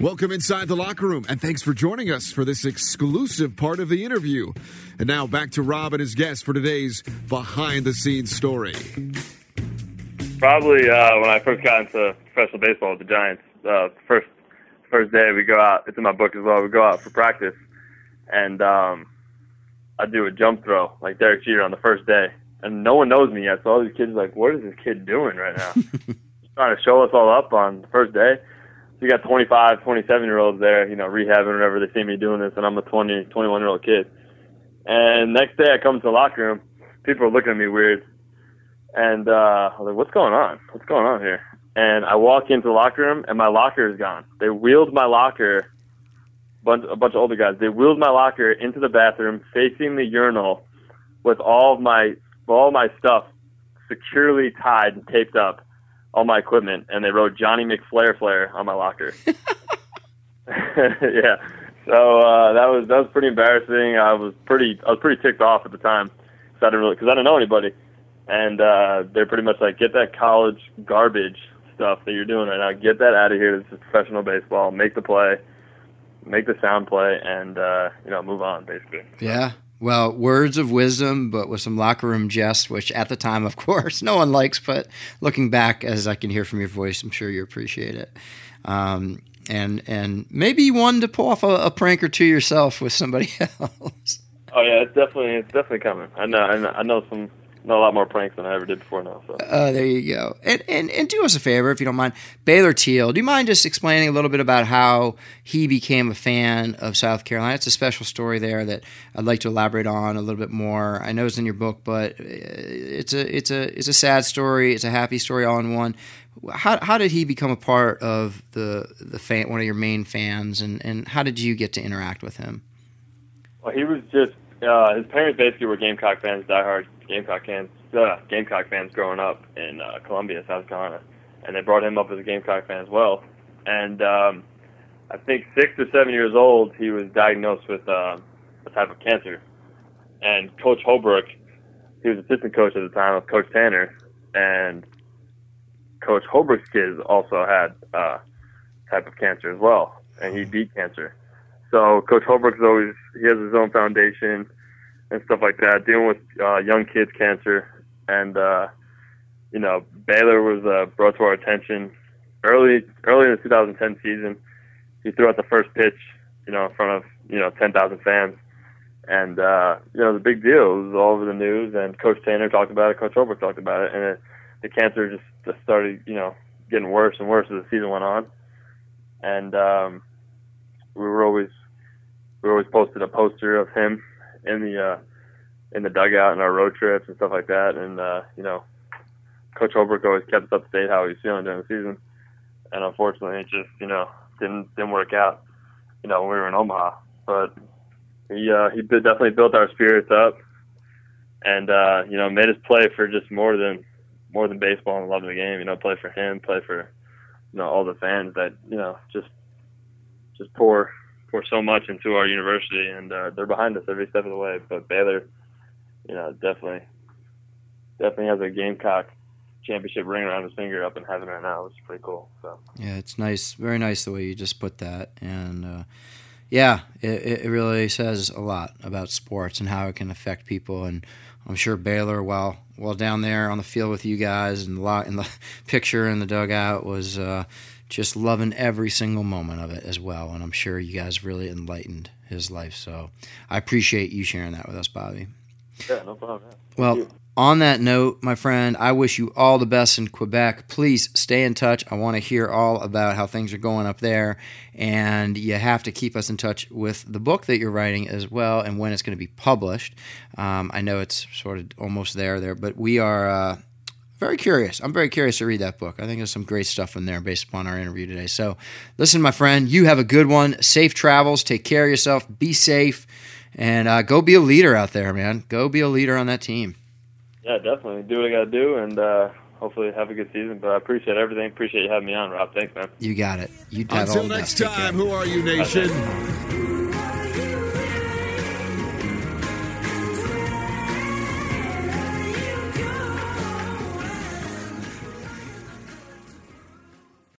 Welcome inside the locker room, and thanks for joining us for this exclusive part of the interview. And now back to Rob and his guest for today's behind the scenes story. Probably uh, when I first got into professional baseball with the Giants, uh, first first day we go out. It's in my book as well. We go out for practice, and um, I do a jump throw like Derek Jeter on the first day, and no one knows me yet. So all these kids are like, "What is this kid doing right now?" trying to show us all up on the first day. You got 25, 27 year olds there, you know, rehabbing whatever they see me doing this, and I'm a 20, 21 year old kid. And next day I come to the locker room, people are looking at me weird, and uh, I was like, "What's going on? What's going on here?" And I walk into the locker room, and my locker is gone. They wheeled my locker, bunch a bunch of older guys. They wheeled my locker into the bathroom, facing the urinal, with all of my all my stuff securely tied and taped up all my equipment, and they wrote Johnny McFlair Flair on my locker. yeah. So uh, that was that was pretty embarrassing. I was pretty I was pretty ticked off at the time, because I didn't really because I didn't know anybody, and uh, they're pretty much like get that college garbage stuff that you're doing right now, get that out of here. This is professional baseball. Make the play, make the sound play, and uh, you know move on basically. Yeah, well, words of wisdom, but with some locker room jest, which at the time, of course, no one likes. But looking back, as I can hear from your voice, I'm sure you appreciate it. Um, and and maybe one to pull off a, a, prank or two yourself with somebody else. Oh yeah, it's definitely it's definitely coming. I know I know, I know some know a lot more pranks than I ever did before now. So. Uh, there you go. And, and and do us a favor if you don't mind, Bayler Teal. Do you mind just explaining a little bit about how he became a fan of South Carolina? It's a special story there that I'd like to elaborate on a little bit more. I know it's in your book, but uh, it's a it's a it's a sad story. It's a happy story all in one. How how did he become a part of the the fan, one of your main fans, and and how did you get to interact with him? Well, he was just uh, his parents basically were Gamecock fans, diehard Gamecock fans, uh, Gamecock fans growing up in uh, Columbia, South Carolina, and they brought him up as a Gamecock fan as well. And um, I think six or seven years old, he was diagnosed with uh, a type of cancer. And Coach Holbrook, he was assistant coach at the time of Coach Tanner, and Coach Holbrook's kids also had uh, type of cancer as well, and he beat cancer. So Coach Holbrook's always he has his own foundation and stuff like that, dealing with uh, young kids cancer, and uh, you know Bayler was uh, brought to our attention early early in the 2010 season. He threw out the first pitch, you know, in front of you know 10,000 fans, and uh, you know the big deal. It was all over the news, and Coach Tanner talked about it, Coach Holbrook talked about it, and it, the cancer just, just started, you know, getting worse and worse as the season went on, and um, we were always we always posted a poster of him in the uh, in the dugout and our road trips and stuff like that. And uh, you know, Coach Holbrook always kept us up to date how he was feeling during the season. And unfortunately, it just you know didn't didn't work out. You know, when we were in Omaha, but he uh, he definitely built our spirits up, and uh, you know made us play for just more than more than baseball and loving the game. You know, play for him, play for you know all the fans that you know just just pour pour so much into our university, and uh, they're behind us every step of the way. But Bayler, you know, definitely, definitely has a Gamecock championship ring around his finger up in heaven right now, which is pretty cool. So yeah, it's nice, very nice the way you just put that, and uh, yeah, it, it really says a lot about sports and how it can affect people. And I'm sure Bayler, while while down there on the field with you guys and the in the picture in the dugout was. Uh, just loving every single moment of it as well. And I'm sure you guys really enlightened his life. So I appreciate you sharing that with us, Bobby. Yeah, no problem. Yeah. Well, on that note, my friend, I wish you all the best in Quebec. Please stay in touch. I want to hear all about how things are going up there. And you have to keep us in touch with the book that you're writing as well and when it's going to be published. Um, I know it's sort of almost there, there, but we are. Uh, very curious. I'm very curious to read that book. I think there's some great stuff in there based upon our interview today. So, listen, my friend, you have a good one. Safe travels. Take care of yourself. Be safe, and uh, go be a leader out there, man. Go be a leader on that team. Yeah, definitely. Do what I got to do, and uh, hopefully have a good season. But I appreciate everything. Appreciate you having me on, Rob. Thanks, man. You got it. You Until next time, who are you, nation?